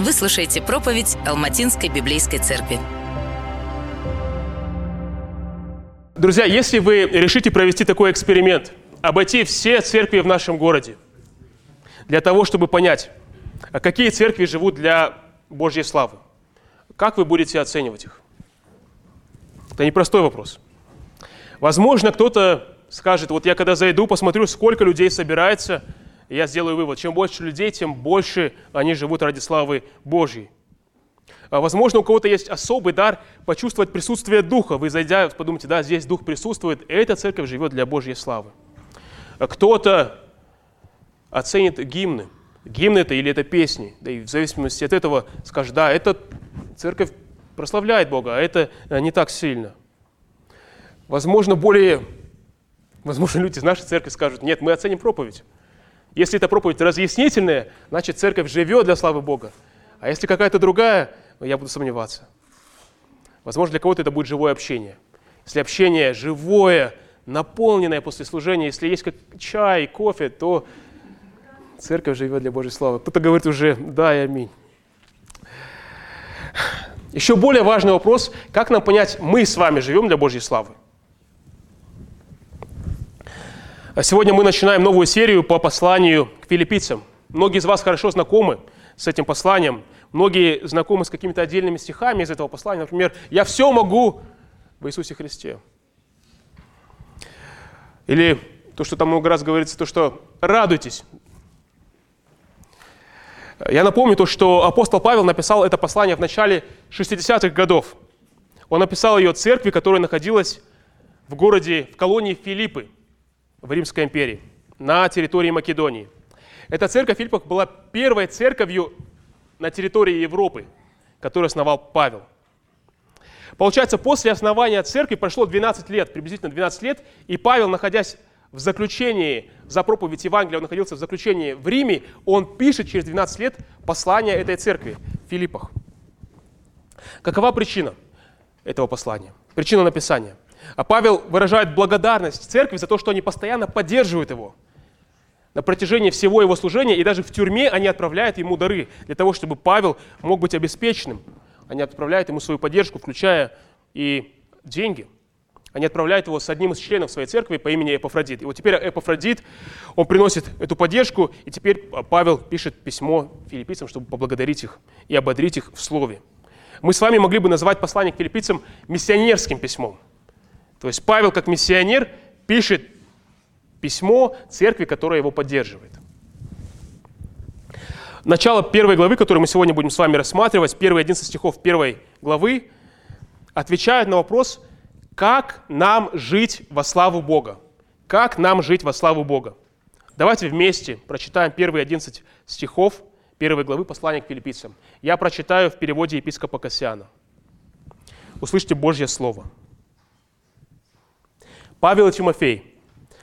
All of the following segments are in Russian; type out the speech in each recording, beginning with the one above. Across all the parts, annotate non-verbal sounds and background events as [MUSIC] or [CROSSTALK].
Вы слушаете проповедь Алматинской библейской церкви. Друзья, если вы решите провести такой эксперимент, обойти все церкви в нашем городе, для того, чтобы понять, а какие церкви живут для Божьей славы, как вы будете оценивать их? Это непростой вопрос. Возможно, кто-то скажет, вот я когда зайду, посмотрю, сколько людей собирается, и я сделаю вывод, чем больше людей, тем больше они живут ради славы Божьей. А, возможно, у кого-то есть особый дар почувствовать присутствие Духа. Вы, зайдя, подумайте, да, здесь Дух присутствует, и эта церковь живет для Божьей славы. А кто-то оценит гимны. Гимны это или это песни. Да и в зависимости от этого скажет, да, эта церковь прославляет Бога, а это а, не так сильно. Возможно, более, возможно, люди из нашей церкви скажут, нет, мы оценим проповедь. Если эта проповедь разъяснительная, значит, церковь живет для славы Бога. А если какая-то другая, ну, я буду сомневаться. Возможно, для кого-то это будет живое общение. Если общение живое, наполненное после служения, если есть как чай, кофе, то церковь живет для Божьей славы. Кто-то говорит уже «да» и «аминь». Еще более важный вопрос, как нам понять, мы с вами живем для Божьей славы? Сегодня мы начинаем новую серию по посланию к филиппийцам. Многие из вас хорошо знакомы с этим посланием. Многие знакомы с какими-то отдельными стихами из этого послания. Например, «Я все могу в Иисусе Христе». Или то, что там много раз говорится, то, что «радуйтесь». Я напомню то, что апостол Павел написал это послание в начале 60-х годов. Он написал ее церкви, которая находилась в городе, в колонии Филиппы – в Римской империи, на территории Македонии. Эта церковь Филиппах была первой церковью на территории Европы, которую основал Павел. Получается, после основания церкви прошло 12 лет, приблизительно 12 лет, и Павел, находясь в заключении за проповедь Евангелия, он находился в заключении в Риме, он пишет через 12 лет послание этой церкви в Филиппах. Какова причина этого послания? Причина написания – а Павел выражает благодарность церкви за то, что они постоянно поддерживают его на протяжении всего его служения, и даже в тюрьме они отправляют ему дары для того, чтобы Павел мог быть обеспеченным. Они отправляют ему свою поддержку, включая и деньги. Они отправляют его с одним из членов своей церкви по имени Эпофродит. И вот теперь Эпофродит, он приносит эту поддержку, и теперь Павел пишет письмо филиппийцам, чтобы поблагодарить их и ободрить их в слове. Мы с вами могли бы назвать послание к филиппийцам миссионерским письмом – то есть Павел как миссионер пишет письмо церкви, которая его поддерживает. Начало первой главы, которую мы сегодня будем с вами рассматривать, первые 11 стихов первой главы, отвечает на вопрос, как нам жить во славу Бога. Как нам жить во славу Бога. Давайте вместе прочитаем первые 11 стихов первой главы послания к филиппийцам. Я прочитаю в переводе епископа Кассиана. Услышьте Божье Слово. Павел и Тимофей,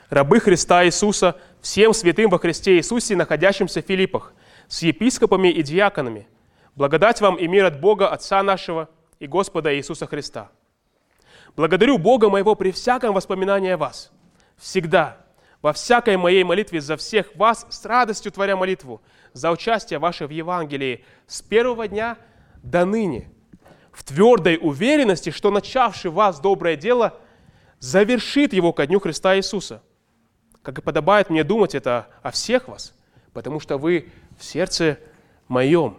рабы Христа Иисуса, всем святым во Христе Иисусе, находящимся в Филиппах, с епископами и диаконами, благодать вам и мир от Бога, Отца нашего и Господа Иисуса Христа. Благодарю Бога моего при всяком воспоминании о вас, всегда, во всякой моей молитве за всех вас, с радостью творя молитву, за участие ваше в Евангелии с первого дня до ныне, в твердой уверенности, что начавший вас доброе дело – завершит его ко дню Христа Иисуса. Как и подобает мне думать это о всех вас, потому что вы в сердце моем,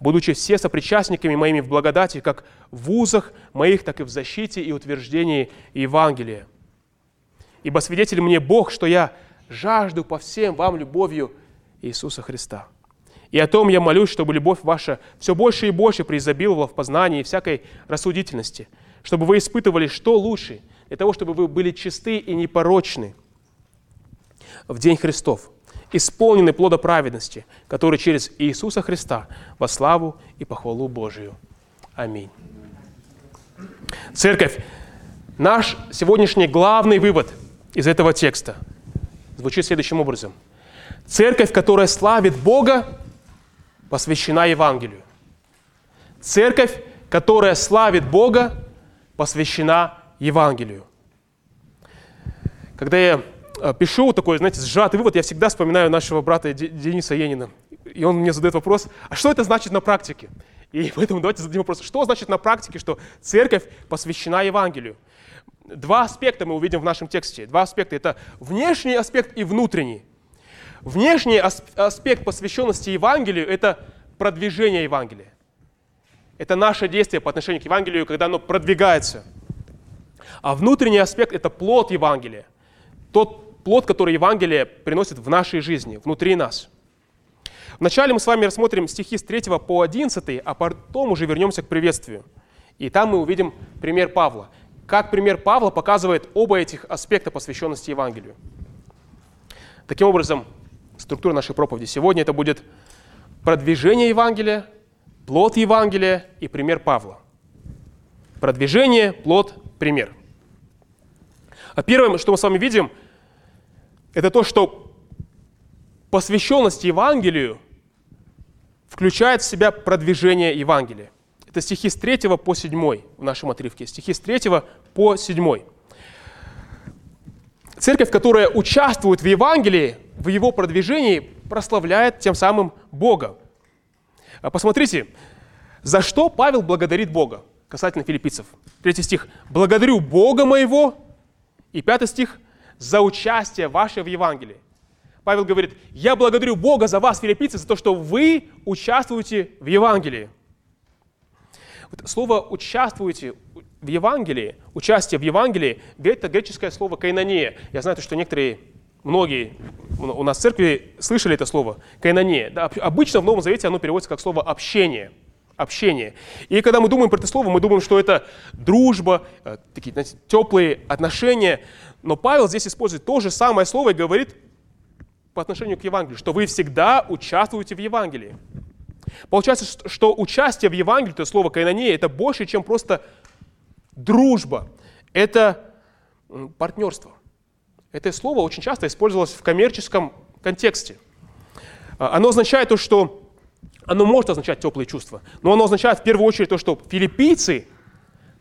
будучи все сопричастниками моими в благодати, как в узах моих, так и в защите и утверждении Евангелия. Ибо свидетель мне Бог, что я жажду по всем вам любовью Иисуса Христа. И о том я молюсь, чтобы любовь ваша все больше и больше преизобиловала в познании всякой рассудительности, чтобы вы испытывали, что лучше – для того, чтобы вы были чисты и непорочны в день Христов, исполнены плода праведности, который через Иисуса Христа во славу и похвалу Божию. Аминь. Церковь, наш сегодняшний главный вывод из этого текста звучит следующим образом. Церковь, которая славит Бога, посвящена Евангелию. Церковь, которая славит Бога, посвящена Евангелию. Когда я э, пишу такой, знаете, сжатый вывод, я всегда вспоминаю нашего брата Дениса Енина. и он мне задает вопрос, а что это значит на практике? И [LAUGHS] поэтому давайте зададим вопрос, что значит на практике, что церковь посвящена Евангелию? Два аспекта мы увидим в нашем тексте. Два аспекта. Это внешний аспект и внутренний. Внешний аспект посвященности Евангелию – это продвижение Евангелия. Это наше действие по отношению к Евангелию, когда оно продвигается. А внутренний аспект – это плод Евангелия. Тот плод, который Евангелие приносит в нашей жизни, внутри нас. Вначале мы с вами рассмотрим стихи с 3 по 11, а потом уже вернемся к приветствию. И там мы увидим пример Павла. Как пример Павла показывает оба этих аспекта посвященности Евангелию. Таким образом, структура нашей проповеди сегодня это будет продвижение Евангелия, плод Евангелия и пример Павла. Продвижение, плод, пример. А первое, что мы с вами видим, это то, что посвященность Евангелию включает в себя продвижение Евангелия. Это стихи с 3 по 7 в нашем отрывке. Стихи с 3 по 7. Церковь, которая участвует в Евангелии, в его продвижении, прославляет тем самым Бога. А посмотрите, за что Павел благодарит Бога касательно филиппийцев. Третий стих. «Благодарю Бога моего». И пятый стих. «За участие ваше в Евангелии». Павел говорит, я благодарю Бога за вас, филиппийцы, за то, что вы участвуете в Евангелии. Вот слово «участвуете» в Евангелии, участие в Евангелии, это греческое слово «кайнания». Я знаю, что некоторые, многие у нас в церкви слышали это слово «кайнания». Да, обычно в Новом Завете оно переводится как слово «общение». Общение. И когда мы думаем про это слово, мы думаем, что это дружба, э, такие знаете, теплые отношения. Но Павел здесь использует то же самое слово и говорит по отношению к Евангелию, что вы всегда участвуете в Евангелии. Получается, что участие в Евангелии, то слово «кайнания», это больше, чем просто дружба. Это партнерство. Это слово очень часто использовалось в коммерческом контексте. А, оно означает то, что оно может означать теплые чувства, но оно означает в первую очередь то, что филиппийцы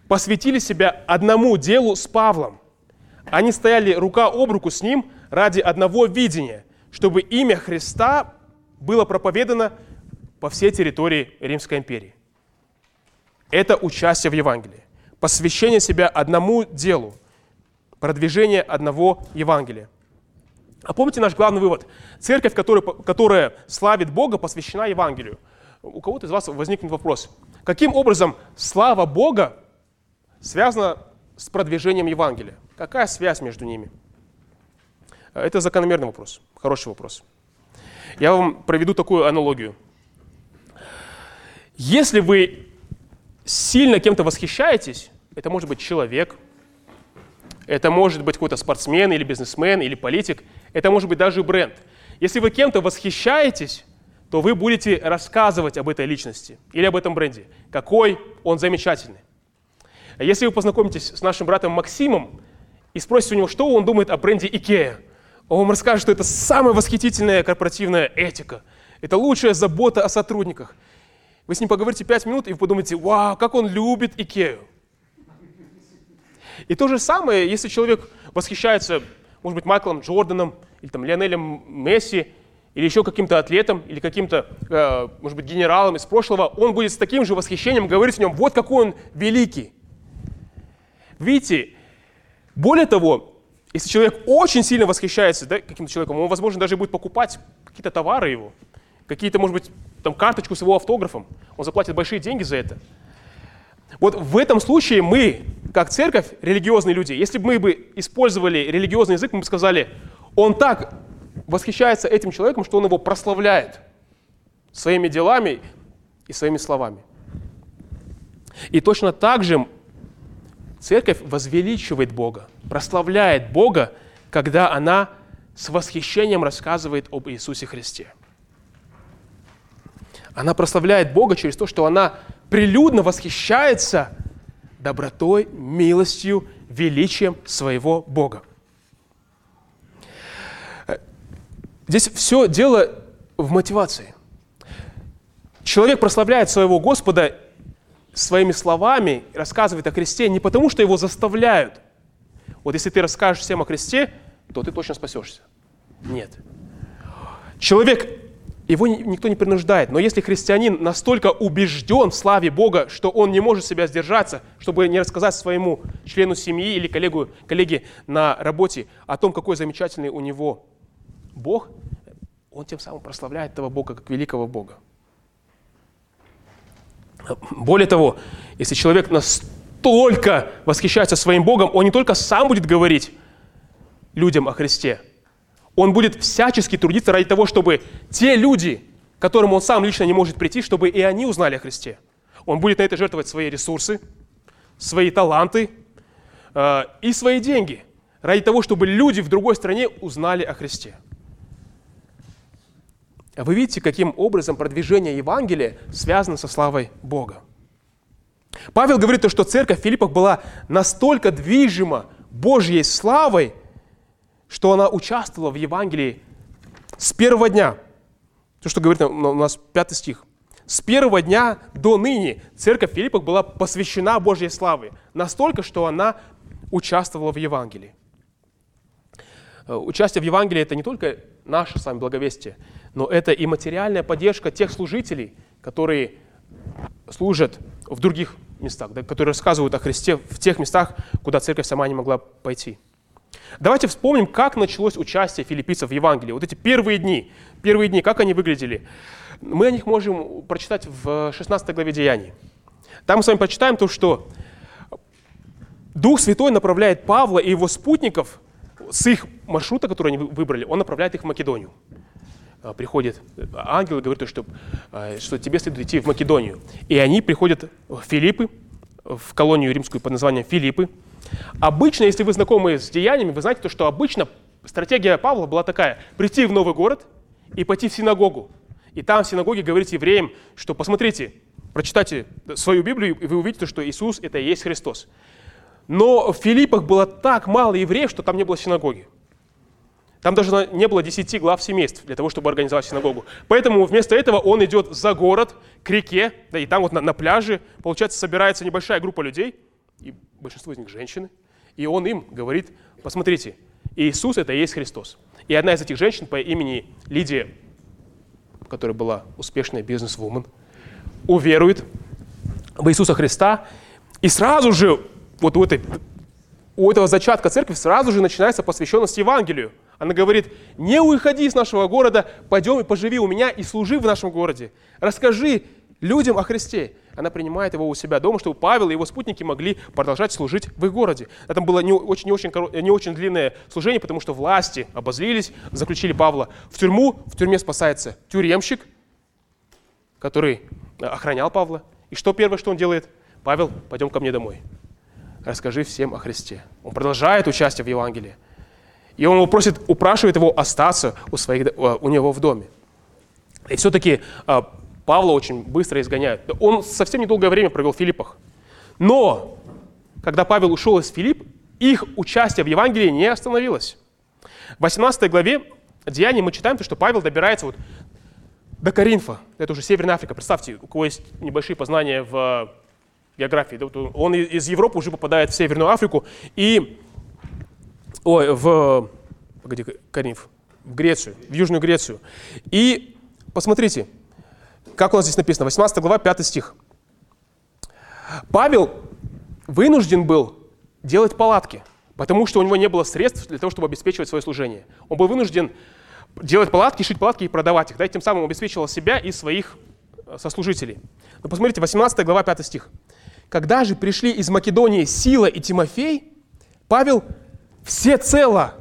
посвятили себя одному делу с Павлом. Они стояли рука об руку с ним ради одного видения, чтобы имя Христа было проповедано по всей территории Римской империи. Это участие в Евангелии, посвящение себя одному делу, продвижение одного Евангелия. А помните наш главный вывод? Церковь, которая, которая славит Бога, посвящена Евангелию. У кого-то из вас возникнет вопрос. Каким образом слава Бога связана с продвижением Евангелия? Какая связь между ними? Это закономерный вопрос, хороший вопрос. Я вам проведу такую аналогию – если вы сильно кем-то восхищаетесь, это может быть человек, это может быть какой-то спортсмен или бизнесмен или политик, это может быть даже бренд. Если вы кем-то восхищаетесь, то вы будете рассказывать об этой личности или об этом бренде, какой он замечательный. Если вы познакомитесь с нашим братом Максимом и спросите у него, что он думает о бренде IKEA, он вам расскажет, что это самая восхитительная корпоративная этика, это лучшая забота о сотрудниках, вы с ним поговорите пять минут, и вы подумаете, вау, как он любит Икею. И то же самое, если человек восхищается, может быть, Майклом Джорданом, или там Лионелем Месси, или еще каким-то атлетом, или каким-то, э, может быть, генералом из прошлого, он будет с таким же восхищением говорить о нем, вот какой он великий. Видите, более того, если человек очень сильно восхищается да, каким-то человеком, он, возможно, даже будет покупать какие-то товары его, какие-то, может быть, там, карточку с его автографом. Он заплатит большие деньги за это. Вот в этом случае мы, как церковь, религиозные люди, если бы мы бы использовали религиозный язык, мы бы сказали, он так восхищается этим человеком, что он его прославляет своими делами и своими словами. И точно так же церковь возвеличивает Бога, прославляет Бога, когда она с восхищением рассказывает об Иисусе Христе. Она прославляет Бога через то, что она прилюдно восхищается добротой, милостью, величием своего Бога. Здесь все дело в мотивации. Человек прославляет своего Господа своими словами, рассказывает о Христе не потому, что его заставляют. Вот если ты расскажешь всем о Христе, то ты точно спасешься. Нет. Человек его никто не принуждает. Но если христианин настолько убежден в славе Бога, что он не может себя сдержаться, чтобы не рассказать своему члену семьи или коллегу, коллеге на работе о том, какой замечательный у него Бог, он тем самым прославляет этого Бога как великого Бога. Более того, если человек настолько восхищается своим Богом, он не только сам будет говорить людям о Христе, он будет всячески трудиться ради того, чтобы те люди, к которым он сам лично не может прийти, чтобы и они узнали о Христе. Он будет на это жертвовать свои ресурсы, свои таланты э, и свои деньги ради того, чтобы люди в другой стране узнали о Христе. Вы видите, каким образом продвижение Евангелия связано со славой Бога. Павел говорит, что церковь в Филиппах была настолько движима Божьей славой, что она участвовала в Евангелии с первого дня. То, что говорит у нас пятый стих. С первого дня до ныне церковь Филиппах была посвящена Божьей славе. Настолько, что она участвовала в Евангелии. Э, участие в Евангелии – это не только наше с вами благовестие, но это и материальная поддержка тех служителей, которые служат в других местах, да, которые рассказывают о Христе в тех местах, куда церковь сама не могла пойти. Давайте вспомним, как началось участие филиппийцев в Евангелии. Вот эти первые дни, первые дни, как они выглядели. Мы о них можем прочитать в 16 главе Деяний. Там мы с вами прочитаем то, что Дух Святой направляет Павла и его спутников с их маршрута, который они выбрали, он направляет их в Македонию. А, приходит ангел и говорит, что, а, что тебе следует идти в Македонию. И они приходят в Филиппы, в колонию римскую под названием Филиппы. Обычно, если вы знакомы с деяниями, вы знаете, то, что обычно стратегия Павла была такая. Прийти в новый город и пойти в синагогу. И там в синагоге говорить евреям, что посмотрите, прочитайте свою Библию, и вы увидите, что Иисус – это и есть Христос. Но в Филиппах было так мало евреев, что там не было синагоги. Там даже не было десяти глав семейств для того, чтобы организовать синагогу. Поэтому вместо этого он идет за город, к реке, да, и там вот на, на пляже, получается, собирается небольшая группа людей, и большинство из них женщины, и он им говорит, посмотрите, Иисус – это и есть Христос. И одна из этих женщин по имени Лидия, которая была успешная бизнес-вумен, уверует в Иисуса Христа, и сразу же вот у, этой, у этого зачатка церкви сразу же начинается посвященность Евангелию – она говорит, не уходи из нашего города, пойдем и поживи у меня и служи в нашем городе. Расскажи людям о Христе. Она принимает его у себя дома, чтобы Павел и его спутники могли продолжать служить в их городе. Это было не очень, не очень, не очень длинное служение, потому что власти обозлились, заключили Павла в тюрьму. В тюрьме спасается тюремщик, который охранял Павла. И что первое, что он делает? Павел, пойдем ко мне домой. Расскажи всем о Христе. Он продолжает участие в Евангелии. И он его просит, упрашивает его остаться у, своих, э, у него в доме. И все-таки э, Павла очень быстро изгоняют. Он совсем недолгое время провел в Филиппах. Но, когда Павел ушел из Филипп, их участие в Евангелии не остановилось. В 18 главе Деяний мы читаем, что Павел добирается вот до Каринфа. Это уже Северная Африка. Представьте, у кого есть небольшие познания в географии. Он из Европы уже попадает в Северную Африку. И ой, в, погоди, Каринф, в Грецию, в Южную Грецию. И посмотрите, как у нас здесь написано, 18 глава, 5 стих. Павел вынужден был делать палатки, потому что у него не было средств для того, чтобы обеспечивать свое служение. Он был вынужден делать палатки, шить палатки и продавать их. Да, и тем самым обеспечивал себя и своих э, сослужителей. Но посмотрите, 18 глава, 5 стих. «Когда же пришли из Македонии Сила и Тимофей, Павел всецело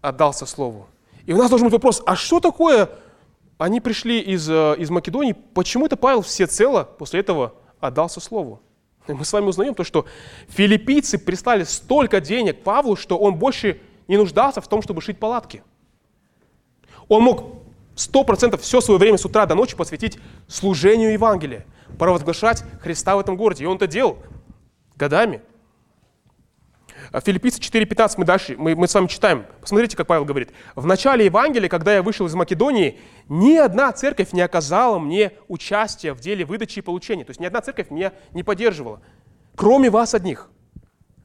отдался Слову. И у нас должен быть вопрос, а что такое они пришли из, э, из Македонии, почему это Павел всецело после этого отдался Слову? И мы с вами узнаем то, что филиппийцы прислали столько денег Павлу, что он больше не нуждался в том, чтобы шить палатки. Он мог сто процентов все свое время с утра до ночи посвятить служению Евангелия, провозглашать Христа в этом городе. И он это делал годами. А Филиппийцы 4.15 мы дальше, мы, мы с вами читаем. Посмотрите, как Павел говорит. В начале Евангелия, когда я вышел из Македонии, ни одна церковь не оказала мне участия в деле выдачи и получения. То есть ни одна церковь меня не поддерживала, кроме вас одних.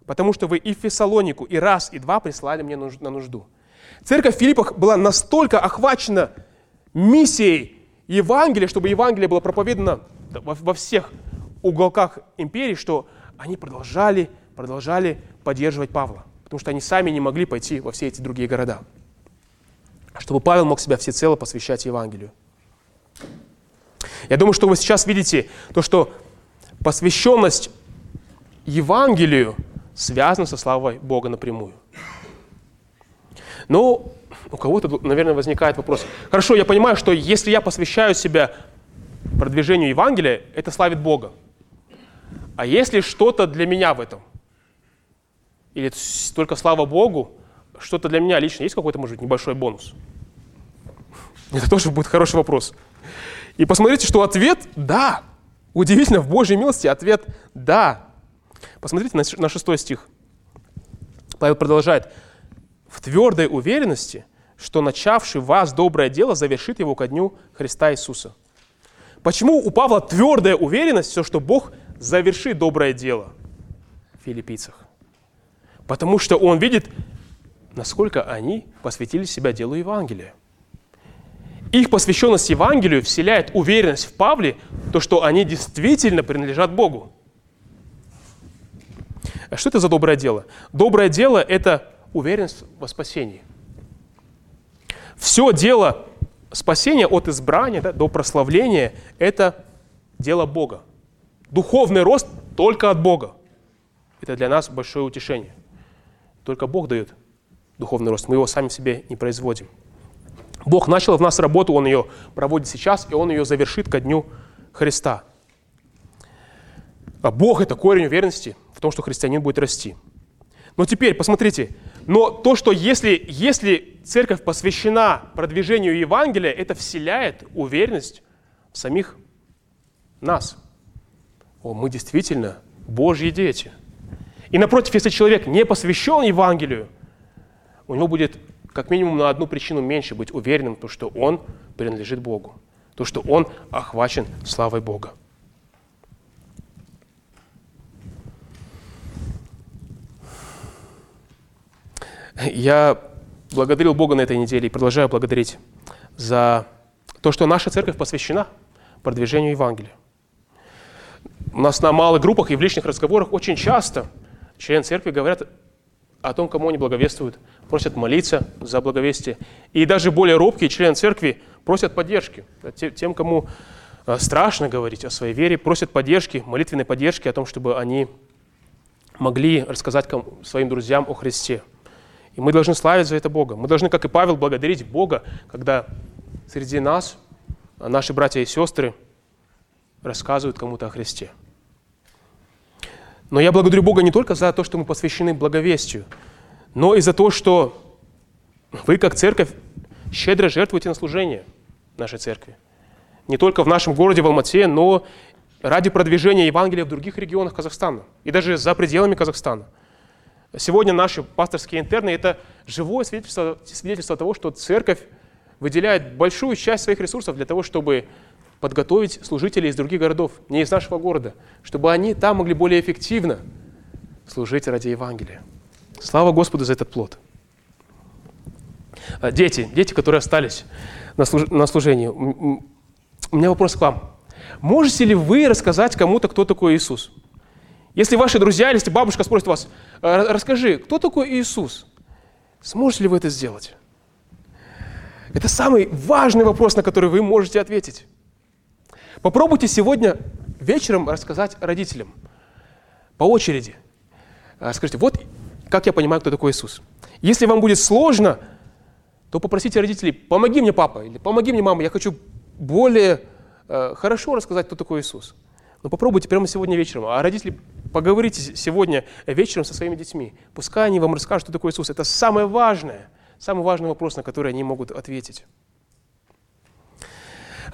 Потому что вы и Фессалонику, и раз, и два прислали мне на нужду. Церковь в Филиппах была настолько охвачена миссией Евангелие, чтобы Евангелие было проповедано во, во всех уголках империи, что они продолжали, продолжали поддерживать Павла, потому что они сами не могли пойти во все эти другие города. Чтобы Павел мог себя всецело посвящать Евангелию. Я думаю, что вы сейчас видите то, что посвященность Евангелию связана со славой Бога напрямую. Но у кого-то, наверное, возникает вопрос. Хорошо, я понимаю, что если я посвящаю себя продвижению Евангелия, это славит Бога. А если что-то для меня в этом? Или только слава Богу, что-то для меня лично есть какой-то, может быть, небольшой бонус? Это тоже будет хороший вопрос. И посмотрите, что ответ – да. Удивительно, в Божьей милости ответ – да. Посмотрите на шестой стих. Павел продолжает. «В твердой уверенности, что начавший вас доброе дело завершит его ко дню Христа Иисуса». Почему у Павла твердая уверенность, все, что Бог завершит доброе дело в филиппийцах? Потому что он видит, насколько они посвятили себя делу Евангелия. Их посвященность Евангелию вселяет уверенность в Павле, то, что они действительно принадлежат Богу. А что это за доброе дело? Доброе дело – это уверенность во спасении. Все дело спасения от избрания да, до прославления – это дело Бога. Духовный рост только от Бога. Это для нас большое утешение. Только Бог дает духовный рост. Мы его сами себе не производим. Бог начал в нас работу, Он ее проводит сейчас, и Он ее завершит ко дню Христа. А Бог – это корень уверенности в том, что христианин будет расти. Но теперь, посмотрите, но то, что если, если церковь посвящена продвижению Евангелия, это вселяет уверенность в самих нас. О, мы действительно Божьи дети. И напротив, если человек не посвящен Евангелию, у него будет как минимум на одну причину меньше быть уверенным, то, что он принадлежит Богу, то, что он охвачен славой Бога. Я благодарил Бога на этой неделе и продолжаю благодарить за то, что наша церковь посвящена продвижению Евангелия. У нас на малых группах и в личных разговорах очень часто члены церкви говорят о том, кому они благовествуют, просят молиться за благовестие. И даже более робкие члены церкви просят поддержки. Тем, кому э, страшно говорить о своей вере, просят поддержки, молитвенной поддержки о том, чтобы они могли рассказать своим друзьям о Христе. И мы должны славить за это Бога. Мы должны, как и Павел, благодарить Бога, когда среди нас наши братья и сестры рассказывают кому-то о Христе. Но я благодарю Бога не только за то, что мы посвящены благовестию, но и за то, что вы, как церковь, щедро жертвуете на служение нашей церкви. Не только в нашем городе, в Алмате, но ради продвижения Евангелия в других регионах Казахстана и даже за пределами Казахстана. Сегодня наши пасторские интерны – это живое свидетельство, свидетельство того, что церковь выделяет большую часть своих ресурсов для того, чтобы подготовить служителей из других городов, не из нашего города, чтобы они там могли более эффективно служить ради Евангелия. Слава Господу за этот плод. А, дети, дети, которые остались на, служ... на служении, у меня вопрос к вам. Можете ли вы рассказать кому-то, кто такой Иисус? Если ваши друзья или если бабушка спросит вас, «А, расскажи, кто такой Иисус? Сможете ли вы это сделать? Это самый важный вопрос, на который вы можете ответить. Попробуйте сегодня вечером рассказать родителям по очереди. А, скажите, вот как я понимаю, кто такой Иисус. Если вам будет сложно, то попросите родителей, помоги мне, папа, или помоги мне, мама, я хочу более э, хорошо рассказать, кто такой Иисус. Но попробуйте прямо сегодня вечером. А родители, поговорите сегодня вечером со своими детьми. Пускай они вам расскажут, кто такой Иисус. Это самое важное, самый важный вопрос, на который они могут ответить.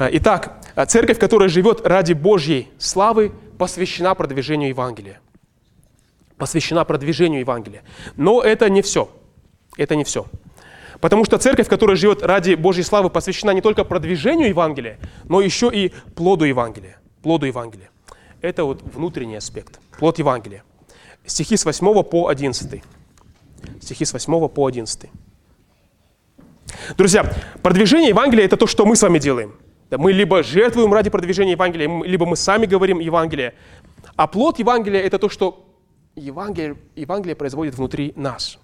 А, итак, церковь, которая живет ради Божьей славы, посвящена продвижению Евангелия посвящена продвижению Евангелия. Но это не все. Это не все. Потому что церковь, которая живет ради Божьей славы, посвящена не только продвижению Евангелия, но еще и плоду Евангелия. Плоду Евангелия. Это вот внутренний аспект. Плод Евангелия. Стихи с 8 по 11. Стихи с 8 по 11. Друзья, продвижение Евангелия – это то, что мы с вами делаем. Мы либо жертвуем ради продвижения Евангелия, либо мы сами говорим Евангелие. А плод Евангелия – это то, что Евангелие, Евангелие производит внутри нас.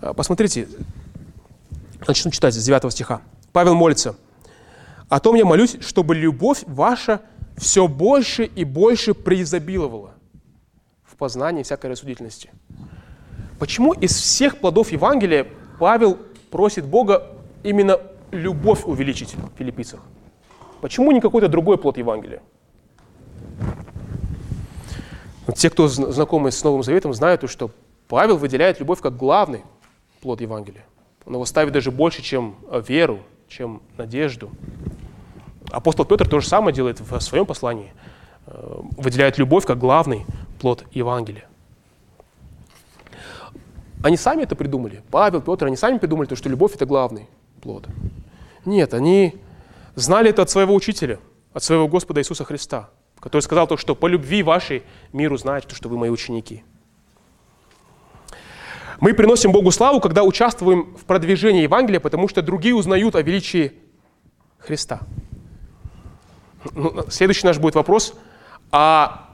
А, посмотрите, начну читать с 9 стиха. Павел молится. «О том я молюсь, чтобы любовь ваша все больше и больше преизобиловала в познании всякой рассудительности». Почему из всех плодов Евангелия Павел просит Бога именно любовь увеличить в филиппийцах? Почему не какой-то другой плод Евангелия? Те, кто знакомы с Новым Заветом, знают, что Павел выделяет любовь как главный плод Евангелия. Он его ставит даже больше, чем веру, чем надежду. Апостол Петр то же самое делает в своем послании. Э, выделяет любовь как главный плод Евангелия. Они сами это придумали. Павел, Петр, они сами придумали то, что любовь – это главный плод. Нет, они знали это от своего учителя, от своего Господа Иисуса Христа, который сказал то, что по любви вашей мир узнает, то, что вы мои ученики. Мы приносим Богу славу, когда участвуем в продвижении Евангелия, потому что другие узнают о величии Христа. Ну, следующий наш будет вопрос. А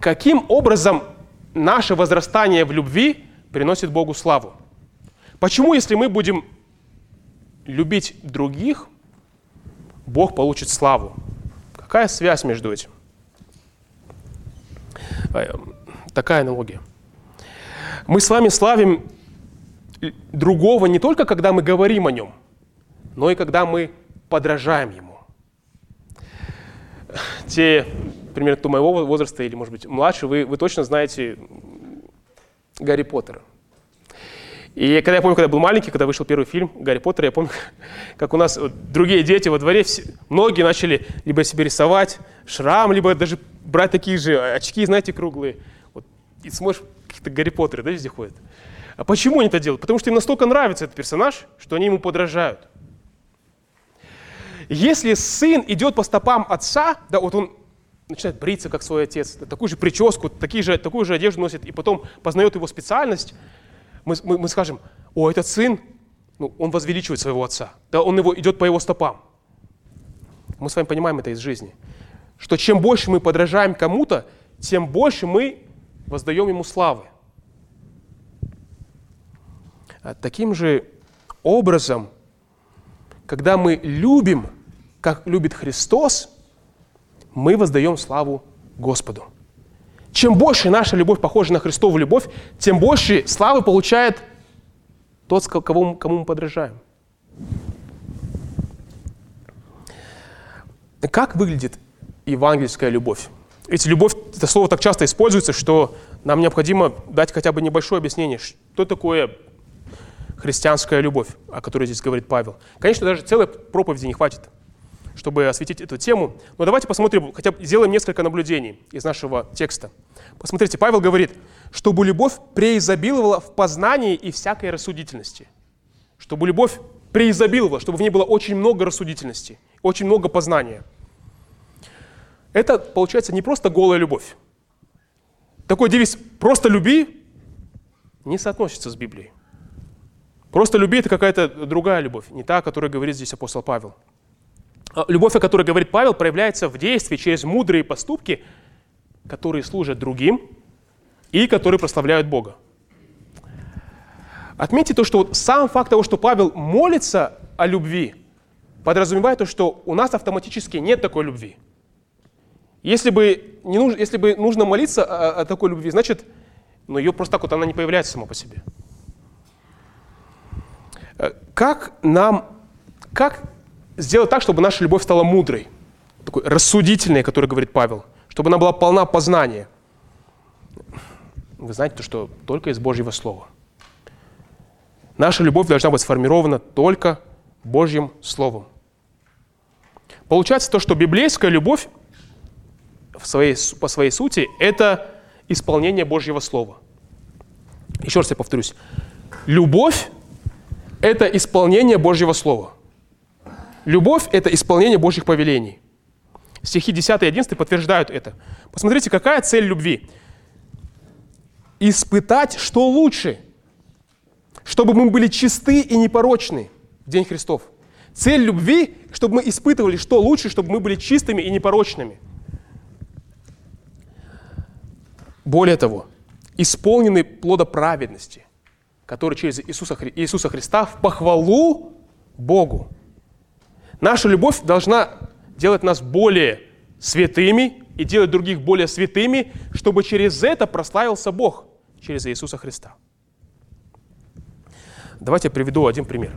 каким образом наше возрастание в любви приносит Богу славу? Почему, если мы будем любить других, Бог получит славу? Какая связь между этим? Э, такая аналогия – мы с вами славим другого не только когда мы говорим о нем, но и когда мы подражаем ему. Те, примерно до моего возраста или, может быть, младше, вы, вы точно знаете Гарри Поттера. И когда я помню, когда я был маленький, когда вышел первый фильм Гарри Поттер, я помню, [LAUGHS] как у нас другие дети во дворе, все, многие начали либо себе рисовать шрам, либо даже брать такие же очки, знаете, круглые. Вот, и смотришь, какие-то Гарри Поттеры, да, везде ходят. А почему они это делают? Потому что им настолько нравится этот персонаж, что они ему подражают. Если сын идет по стопам отца, да, вот он начинает бриться, как свой отец, такую же прическу, такие же, такую же одежду носит, и потом познает его специальность, мы, мы, мы скажем, о, этот сын, ну, он возвеличивает своего отца, да, он его, идет по его стопам. Мы с вами понимаем это из жизни, что чем больше мы подражаем кому-то, тем больше мы воздаем Ему славы. А таким же образом, когда мы любим, как любит Христос, мы воздаем славу Господу. Чем больше наша любовь похожа на Христову любовь, тем больше славы получает тот, кого, кому мы подражаем. Как выглядит евангельская любовь? Ведь любовь, это слово так часто используется, что нам необходимо дать хотя бы небольшое объяснение, что такое христианская любовь, о которой здесь говорит Павел. Конечно, даже целой проповеди не хватит, чтобы осветить эту тему. Но давайте посмотрим, хотя бы сделаем несколько наблюдений из нашего текста. Посмотрите, Павел говорит, чтобы любовь преизобиловала в познании и всякой рассудительности. Чтобы любовь преизобиловала, чтобы в ней было очень много рассудительности, очень много познания – это получается не просто голая любовь. Такой девиз «просто люби» не соотносится с Библией. Просто люби – это какая-то другая любовь, не та, о которой говорит здесь апостол Павел. А любовь, о которой говорит Павел, проявляется в действии через мудрые поступки, которые служат другим и которые прославляют Бога. Отметьте то, что вот сам факт того, что Павел молится о любви, подразумевает то, что у нас автоматически нет такой любви – если бы, не нужно, если бы нужно молиться о, о такой любви, значит, ну, ее просто так вот она не появляется сама по себе. Э, как нам, как сделать так, чтобы наша любовь стала мудрой, такой рассудительной, который говорит Павел, чтобы она была полна познания? Вы знаете, то, что только из Божьего Слова. Наша любовь должна быть сформирована только Божьим Словом. Получается то, что библейская любовь в своей, по своей сути, это исполнение Божьего Слова. Еще раз я повторюсь. Любовь – это исполнение Божьего Слова. Любовь – это исполнение Божьих повелений. Стихи 10 и 11 подтверждают это. Посмотрите, какая цель любви. Испытать, что лучше, чтобы мы были чисты и непорочны в День Христов. Цель любви, чтобы мы испытывали, что лучше, чтобы мы были чистыми и непорочными. Более того, исполнены плода праведности, который через Иисуса, Иисуса Христа в похвалу Богу. Наша любовь должна делать нас более святыми и делать других более святыми, чтобы через это прославился Бог, через Иисуса Христа. Давайте я приведу один пример.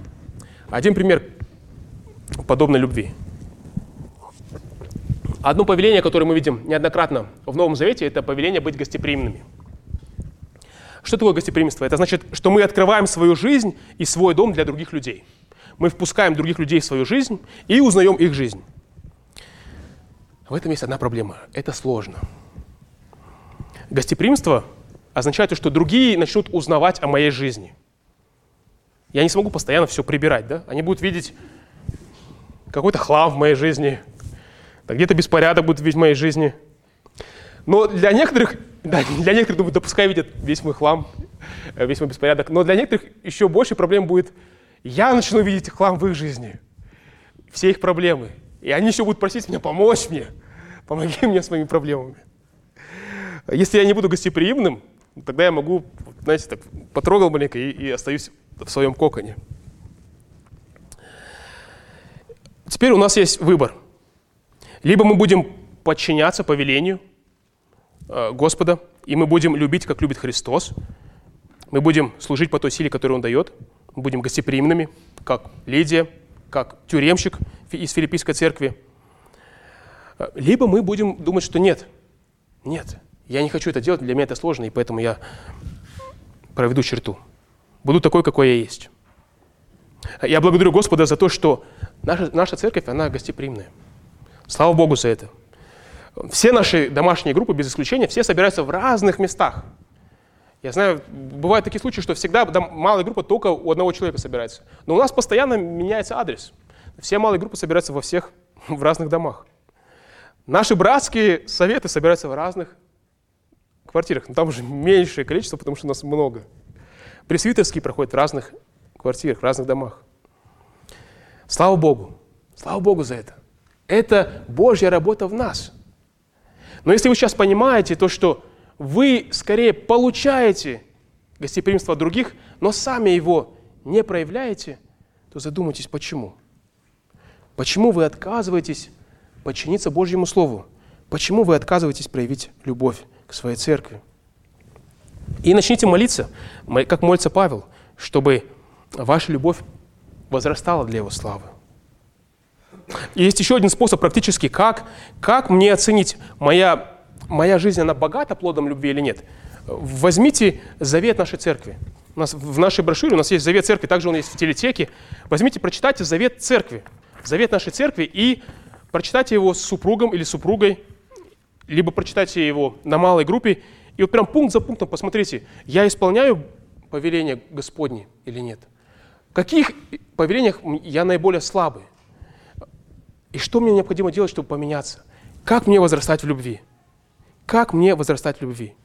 Один пример подобной любви. Одно повеление, которое мы видим неоднократно в Новом Завете, это повеление быть гостеприимными. Что такое гостеприимство? Это значит, что мы открываем свою жизнь и свой дом для других людей. Мы впускаем других людей в свою жизнь и узнаем их жизнь. В этом есть одна проблема. Это сложно. Гостеприимство означает, что другие начнут узнавать о моей жизни. Я не смогу постоянно все прибирать, да? Они будут видеть какой-то хлам в моей жизни, где-то беспорядок будет видеть в моей жизни. Но для некоторых, [LAUGHS] да, для некоторых, думаю, да пускай видят весь мой хлам, э, весь мой беспорядок, но для некоторых еще больше проблем будет, я начну видеть хлам в их жизни, все их проблемы. И они еще будут просить меня помочь мне, помоги мне с моими проблемами. Если я не буду гостеприимным, тогда я могу, знаете, так потрогал маленько и, и остаюсь в своем коконе. Теперь у нас есть выбор. Либо мы будем подчиняться повелению э, Господа, и мы будем любить, как любит Христос. Мы будем служить по той силе, которую Он дает. Будем гостеприимными, как Лидия, как тюремщик из Филиппийской церкви. Э, либо мы будем думать, что нет, нет, я не хочу это делать, для меня это сложно, и поэтому я проведу черту. Буду такой, какой я есть. Я благодарю Господа за то, что наша, наша церковь, она гостеприимная. Слава Богу за это. Все наши домашние группы, без исключения, все собираются в разных местах. Я знаю, бывают такие случаи, что всегда малая группа только у одного человека собирается. Но у нас постоянно меняется адрес. Все малые группы собираются во всех, [LAUGHS] в разных домах. Наши братские советы собираются в разных квартирах. Но там уже меньшее количество, потому что нас много. Пресвитерские проходят в разных квартирах, в разных домах. Слава Богу. Слава Богу за это. Это Божья работа в нас. Но если вы сейчас понимаете то, что вы скорее получаете гостеприимство от других, но сами его не проявляете, то задумайтесь, почему. Почему вы отказываетесь подчиниться Божьему Слову? Почему вы отказываетесь проявить любовь к своей церкви? И начните молиться, как молится Павел, чтобы ваша любовь возрастала для Его славы. И есть еще один способ практически, как, как мне оценить, моя, моя жизнь, она богата плодом любви или нет. Возьмите завет нашей церкви. У нас в нашей брошюре у нас есть завет церкви, также он есть в телетеке. Возьмите, прочитайте завет церкви, завет нашей церкви и прочитайте его с супругом или супругой, либо прочитайте его на малой группе, и вот прям пункт за пунктом посмотрите, я исполняю повеление Господне или нет. В каких повелениях я наиболее слабый? И что мне необходимо делать, чтобы поменяться? Как мне возрастать в любви? Как мне возрастать в любви?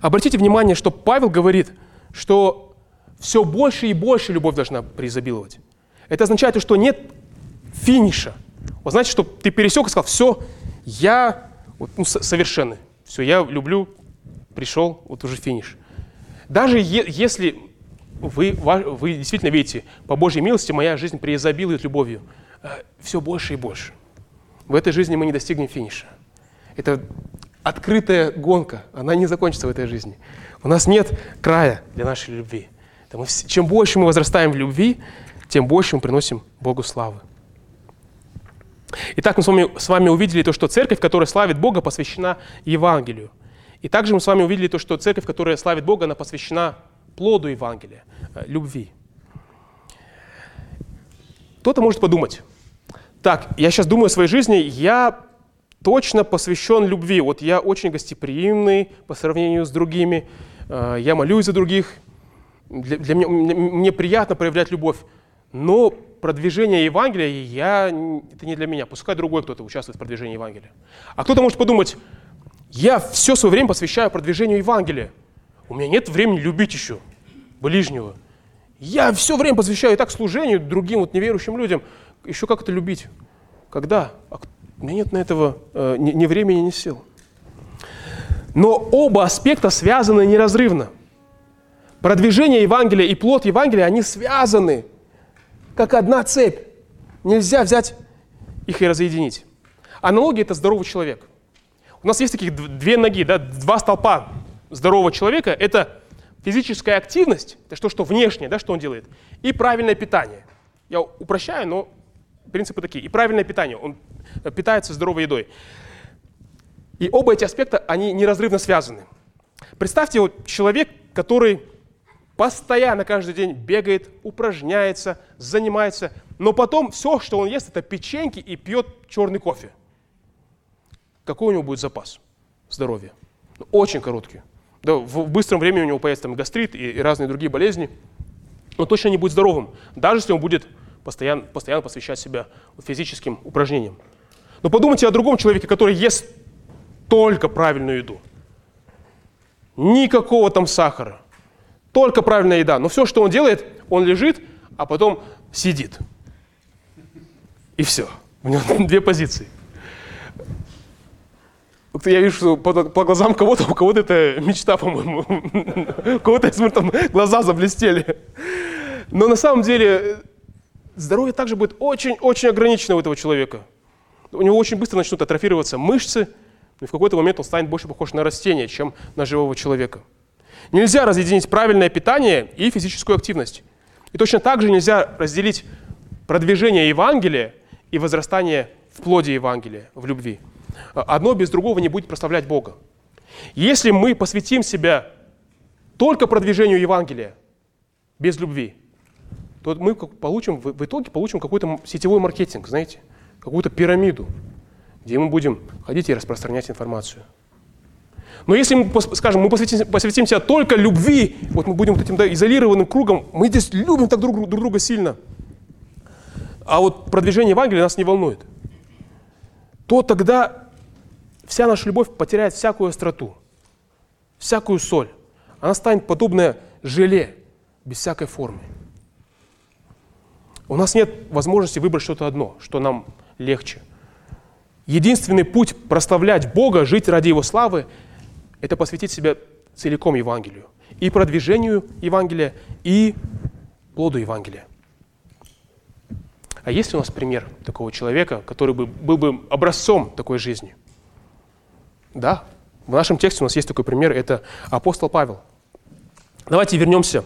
Обратите внимание, что Павел говорит, что все больше и больше любовь должна преизобиловать. Это означает, что нет финиша. Вот знаете, что ты пересек и сказал, все, я вот, ну, совершенный, все, я люблю, пришел, вот уже финиш. Даже е- если вы, вы действительно видите, по Божьей милости моя жизнь преизобилует любовью, э, все больше и больше. В этой жизни мы не достигнем финиша. Это открытая гонка, она не закончится в этой жизни. У нас нет края для нашей любви. чем больше мы возрастаем в любви, тем больше мы приносим Богу славы. Итак, мы с вами, с вами увидели то, что церковь, которая славит Бога, посвящена Евангелию. И также мы с вами увидели то, что церковь, которая славит Бога, она посвящена плоду Евангелия, э, любви. Кто-то может подумать, так, я сейчас думаю о своей жизни, я точно посвящен любви. Вот я очень гостеприимный по сравнению с другими, э, я молюсь за других, для, для меня, мне приятно проявлять любовь. Но продвижение Евангелия, я, это не для меня. Пускай другой кто-то участвует в продвижении Евангелия. А кто-то может подумать, я все свое время посвящаю продвижению Евангелия. У меня нет времени любить еще ближнего. Я все время посвящаю и так служению другим вот неверующим людям. Еще как это любить? Когда? А меня нет на этого э, ни, ни времени, ни сил. Но оба аспекта связаны неразрывно. Продвижение Евангелия и плод Евангелия, они связаны, как одна цепь. Нельзя взять их и разъединить. Аналогия – это здоровый человек. У нас есть таких две ноги, да, два столпа здорового человека. Это физическая активность, это что, что внешнее, да, что он делает, и правильное питание. Я упрощаю, но принципы такие. И правильное питание, он питается здоровой едой. И оба эти аспекта, они неразрывно связаны. Представьте, вот человек, который постоянно каждый день бегает, упражняется, занимается, но потом все, что он ест, это печеньки и пьет черный кофе. Какой у него будет запас здоровья? Ну, очень короткий. Да, в быстром времени у него появится там гастрит и, и разные другие болезни. Но точно не будет здоровым, даже если он будет постоянно, постоянно посвящать себя физическим упражнениям. Но подумайте о другом человеке, который ест только правильную еду. Никакого там сахара, только правильная еда. Но все, что он делает, он лежит, а потом сидит. И все. У него [LAUGHS] две позиции. Я вижу, что по, по глазам кого-то, у кого-то это мечта, по-моему. [LAUGHS] У кого-то, я смотрю, там глаза заблестели. Но на самом деле здоровье также будет очень-очень ограничено у этого человека. У него очень быстро начнут атрофироваться мышцы, и в какой-то момент он станет больше похож на растение, чем на живого человека. Нельзя разъединить правильное питание и физическую активность. И точно так же нельзя разделить продвижение Евангелия и возрастание в плоде Евангелия, в любви. Одно без другого не будет прославлять Бога. Если мы посвятим себя только продвижению Евангелия без любви, то мы получим, в итоге получим какой-то сетевой маркетинг, знаете, какую-то пирамиду, где мы будем ходить и распространять информацию. Но если мы, скажем, мы посвятим, посвятим себя только любви, вот мы будем вот этим да, изолированным кругом, мы здесь любим так друг, друг друга сильно, а вот продвижение Евангелия нас не волнует, то тогда вся наша любовь потеряет всякую остроту, всякую соль. Она станет подобная желе, без всякой формы. У нас нет возможности выбрать что-то одно, что нам легче. Единственный путь прославлять Бога, жить ради Его славы, это посвятить себя целиком Евангелию. И продвижению Евангелия, и плоду Евангелия. А есть ли у нас пример такого человека, который бы, был бы образцом такой жизни? Да, в нашем тексте у нас есть такой пример, это апостол Павел. Давайте вернемся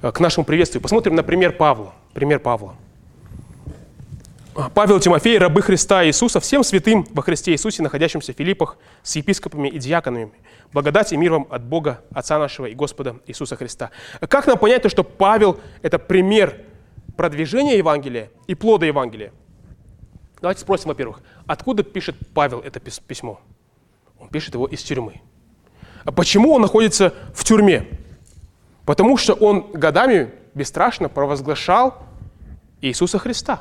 к нашему приветствию. Посмотрим на пример Павла. Пример Павла. Павел Тимофей, рабы Христа Иисуса, всем святым во Христе Иисусе, находящимся в Филиппах, с епископами и диаконами. Благодать и мир вам от Бога, Отца нашего и Господа Иисуса Христа. Как нам понять то, что Павел – это пример продвижения Евангелия и плода Евангелия? Давайте спросим, во-первых, откуда пишет Павел это письмо? Он пишет его из тюрьмы. А почему он находится в тюрьме? Потому что он годами бесстрашно провозглашал Иисуса Христа.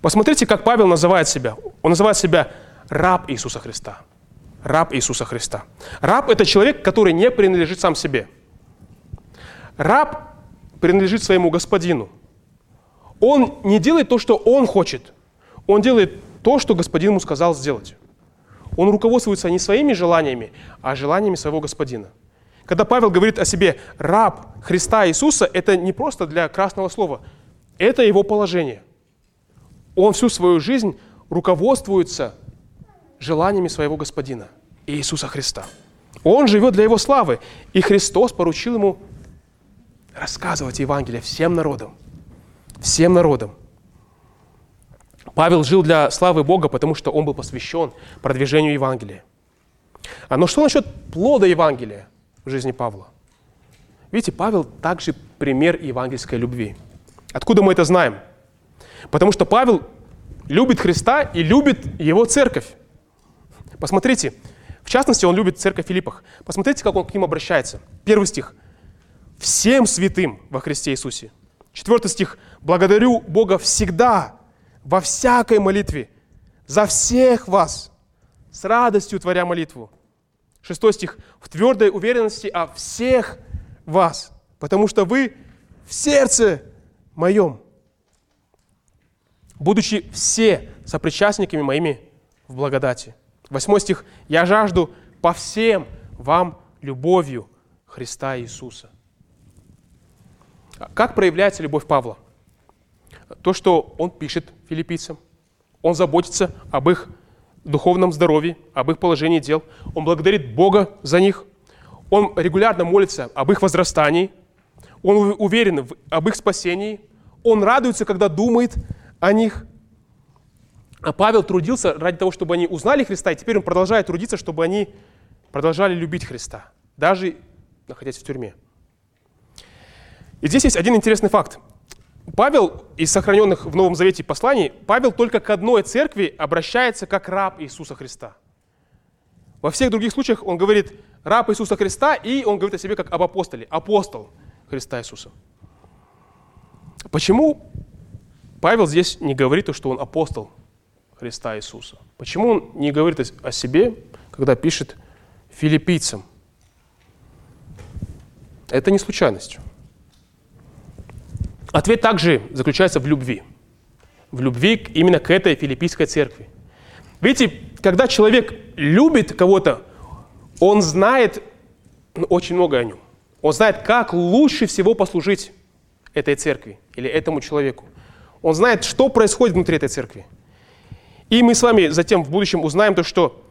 Посмотрите, как Павел называет себя. Он называет себя раб Иисуса Христа. Раб Иисуса Христа. Раб – это человек, который не принадлежит сам себе. Раб принадлежит своему господину. Он не делает то, что он хочет. Он делает то, что господин ему сказал сделать. Он руководствуется не своими желаниями, а желаниями своего господина. Когда Павел говорит о себе раб Христа Иисуса, это не просто для красного слова, это его положение. Он всю свою жизнь руководствуется желаниями своего господина, Иисуса Христа. Он живет для его славы, и Христос поручил ему рассказывать Евангелие всем народам. Всем народам. Павел жил для славы Бога, потому что он был посвящен продвижению Евангелия. А но что насчет плода Евангелия в жизни Павла? Видите, Павел также пример евангельской любви. Откуда мы это знаем? Потому что Павел любит Христа и любит его церковь. Посмотрите, в частности, он любит церковь Филиппах. Посмотрите, как он к ним обращается. Первый стих. «Всем святым во Христе Иисусе». Четвертый стих. «Благодарю Бога всегда, во всякой молитве, за всех вас, с радостью творя молитву». Шестой стих. «В твердой уверенности о всех вас, потому что вы в сердце моем, будучи все сопричастниками моими в благодати. Восьмой стих. «Я жажду по всем вам любовью Христа Иисуса». Как проявляется любовь Павла? То, что он пишет филиппийцам, он заботится об их духовном здоровье, об их положении дел, он благодарит Бога за них, он регулярно молится об их возрастании, он уверен в, об их спасении, он радуется, когда думает о них. А Павел трудился ради того, чтобы они узнали Христа, и теперь он продолжает трудиться, чтобы они продолжали любить Христа, даже находясь в тюрьме. И здесь есть один интересный факт. Павел из сохраненных в Новом Завете посланий, Павел только к одной церкви обращается как раб Иисуса Христа. Во всех других случаях он говорит раб Иисуса Христа, и он говорит о себе как об апостоле, апостол Христа Иисуса. Почему Павел здесь не говорит, что он апостол Христа Иисуса? Почему он не говорит о себе, когда пишет филиппийцам? Это не случайность. Ответ также заключается в любви. В любви именно к этой филиппийской церкви. Видите, когда человек любит кого-то, он знает ну, очень много о нем. Он знает, как лучше всего послужить этой церкви или этому человеку. Он знает, что происходит внутри этой церкви. И мы с вами затем в будущем узнаем то, что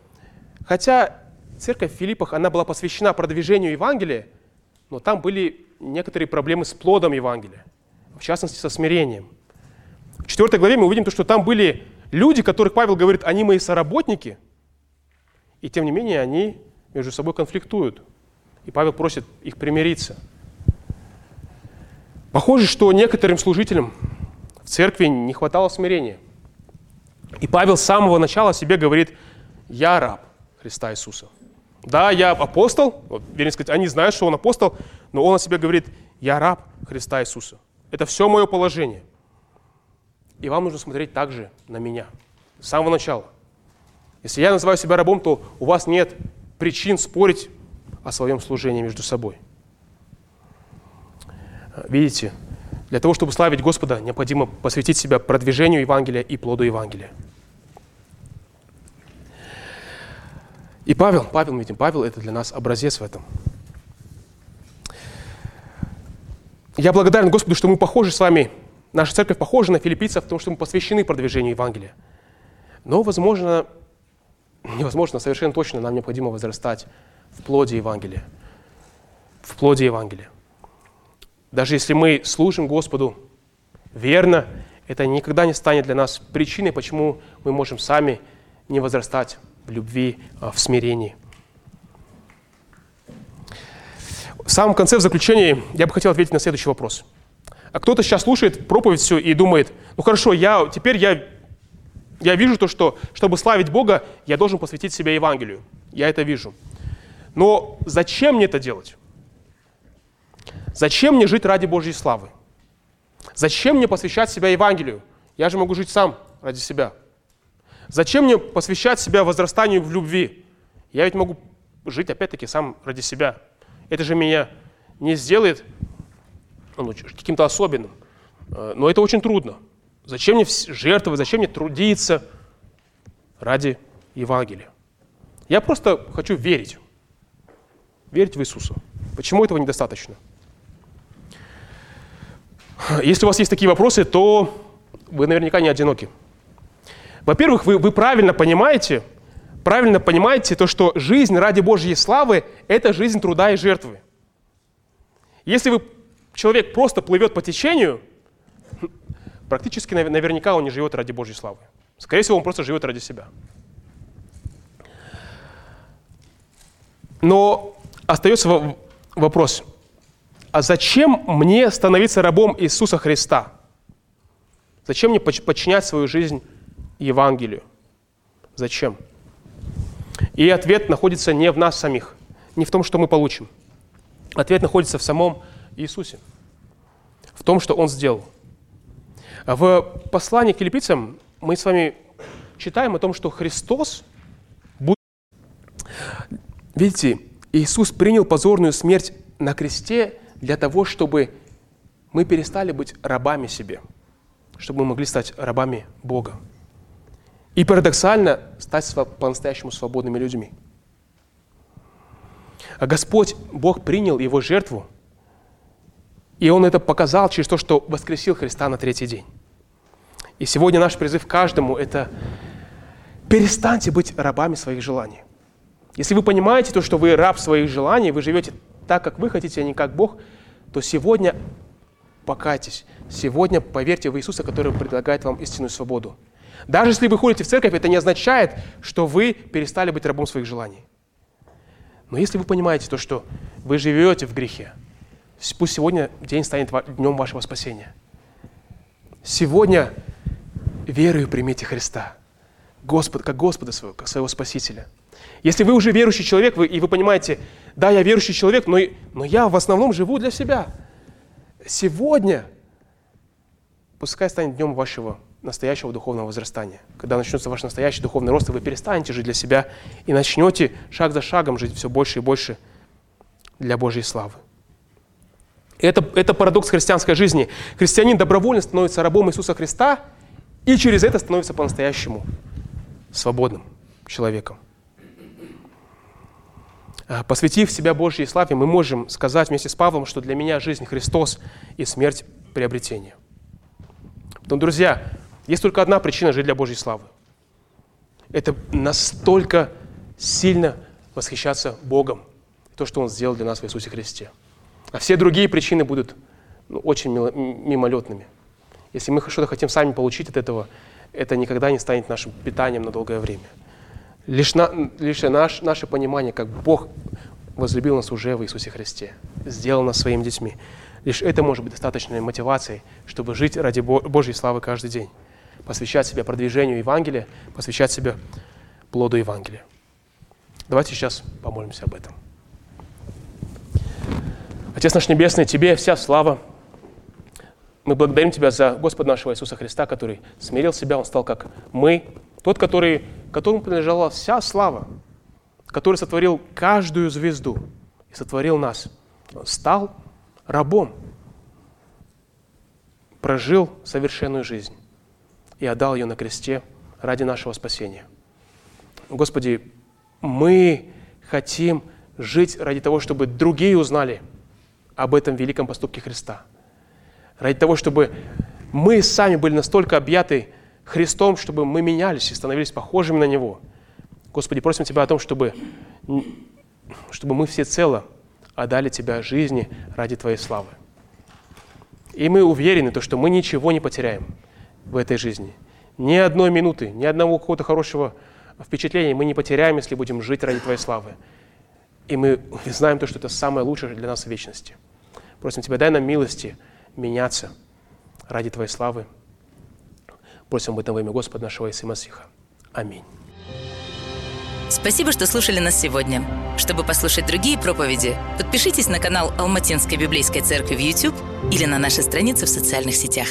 хотя церковь в Филиппах, она была посвящена продвижению Евангелия, но там были некоторые проблемы с плодом Евангелия в частности, со смирением. В 4 главе мы увидим то, что там были люди, которых Павел говорит, они мои соработники, и тем не менее они между собой конфликтуют. И Павел просит их примириться. Похоже, что некоторым служителям в церкви не хватало смирения. И Павел с самого начала себе говорит, я раб Христа Иисуса. Да, я апостол, вот, вернее сказать, они знают, что он апостол, но он о себе говорит, я раб Христа Иисуса. Это все мое положение. И вам нужно смотреть также на меня. С самого начала. Если я называю себя рабом, то у вас нет причин спорить о своем служении между собой. Видите, для того, чтобы славить Господа, необходимо посвятить себя продвижению Евангелия и плоду Евангелия. И Павел, Павел, мы видим, Павел это для нас образец в этом. Я благодарен Господу, что мы похожи с вами, наша церковь похожа на филиппийцев, потому что мы посвящены продвижению Евангелия. Но, возможно, невозможно, совершенно точно нам необходимо возрастать в плоде Евангелия. В плоде Евангелия. Даже если мы служим Господу верно, это никогда не станет для нас причиной, почему мы можем сами не возрастать в любви, а в смирении. В самом конце, в заключении, я бы хотел ответить на следующий вопрос. А кто-то сейчас слушает проповедь все и думает, ну хорошо, я, теперь я, я вижу то, что чтобы славить Бога, я должен посвятить себя Евангелию. Я это вижу. Но зачем мне это делать? Зачем мне жить ради Божьей славы? Зачем мне посвящать себя Евангелию? Я же могу жить сам ради себя. Зачем мне посвящать себя возрастанию в любви? Я ведь могу жить опять-таки сам ради себя. Это же меня не сделает ну, каким-то особенным. Э, но это очень трудно. Зачем мне жертвовать, зачем мне трудиться ради Евангелия? Я просто хочу верить. Верить в Иисуса. Почему этого недостаточно? Если у вас есть такие вопросы, то вы наверняка не одиноки. Во-первых, вы, вы правильно понимаете, правильно понимаете то, что жизнь ради Божьей славы – это жизнь труда и жертвы. Если вы, человек просто плывет по течению, [LAUGHS] практически наверняка он не живет ради Божьей славы. Скорее всего, он просто живет ради себя. Но остается вопрос, а зачем мне становиться рабом Иисуса Христа? Зачем мне подчинять свою жизнь Евангелию? Зачем? И ответ находится не в нас самих, не в том, что мы получим. Ответ находится в самом Иисусе, в том, что Он сделал. В послании к филиппийцам мы с вами читаем о том, что Христос. Видите, Иисус принял позорную смерть на кресте для того, чтобы мы перестали быть рабами себе, чтобы мы могли стать рабами Бога. И парадоксально стать по-настоящему свободными людьми. А Господь, Бог принял его жертву, и Он это показал через то, что воскресил Христа на третий день. И сегодня наш призыв каждому – это перестаньте быть рабами своих желаний. Если вы понимаете то, что вы раб своих желаний, вы живете так, как вы хотите, а не как Бог, то сегодня покайтесь. Сегодня поверьте в Иисуса, который предлагает вам истинную свободу. Даже если вы ходите в церковь, это не означает, что вы перестали быть рабом своих желаний. Но если вы понимаете то, что вы живете в грехе, пусть сегодня день станет днем вашего спасения. Сегодня верою примите Христа, Господа, как Господа своего, как своего Спасителя. Если вы уже верующий человек, вы, и вы понимаете, да, я верующий человек, но, но я в основном живу для себя. Сегодня пускай станет днем вашего настоящего духовного возрастания. Когда начнется ваш настоящий духовный рост, и вы перестанете жить для себя и начнете шаг за шагом жить все больше и больше для Божьей славы. Это, это парадокс христианской жизни. Христианин добровольно становится рабом Иисуса Христа и через это становится по-настоящему свободным человеком. А, посвятив себя Божьей славе, мы можем сказать вместе с Павлом, что для меня жизнь Христос и смерть – приобретение. Но, друзья, есть только одна причина жить для Божьей славы. Это настолько сильно восхищаться Богом, то, что Он сделал для нас в Иисусе Христе. А все другие причины будут ну, очень мимолетными. Если мы что-то хотим сами получить от этого, это никогда не станет нашим питанием на долгое время. Лишь, на, лишь наш, наше понимание, как Бог возлюбил нас уже в Иисусе Христе, сделал нас своими детьми. Лишь это может быть достаточной мотивацией, чтобы жить ради Божьей славы каждый день посвящать себя продвижению Евангелия, посвящать себя плоду Евангелия. Давайте сейчас помолимся об этом. Отец наш Небесный, Тебе вся слава. Мы благодарим Тебя за Господа нашего Иисуса Христа, который смирил себя, Он стал как мы, тот, который, которому принадлежала вся слава, который сотворил каждую звезду и сотворил нас. Он стал рабом, прожил совершенную жизнь и отдал ее на кресте ради нашего спасения. Господи, мы хотим жить ради того, чтобы другие узнали об этом великом поступке Христа. Ради того, чтобы мы сами были настолько объяты Христом, чтобы мы менялись и становились похожими на Него. Господи, просим Тебя о том, чтобы, чтобы мы все цело отдали Тебя жизни ради Твоей славы. И мы уверены, то, что мы ничего не потеряем – в этой жизни. Ни одной минуты, ни одного какого-то хорошего впечатления мы не потеряем, если будем жить ради Твоей славы. И мы [LAUGHS] знаем то, что это самое лучшее для нас в вечности. Просим Тебя, дай нам милости меняться ради Твоей славы. Просим об этом во имя Господа нашего Иисуса Масиха. Аминь. Спасибо, что слушали нас сегодня. Чтобы послушать другие проповеди, подпишитесь на канал Алматинской библейской церкви в YouTube или на наши страницы в социальных сетях.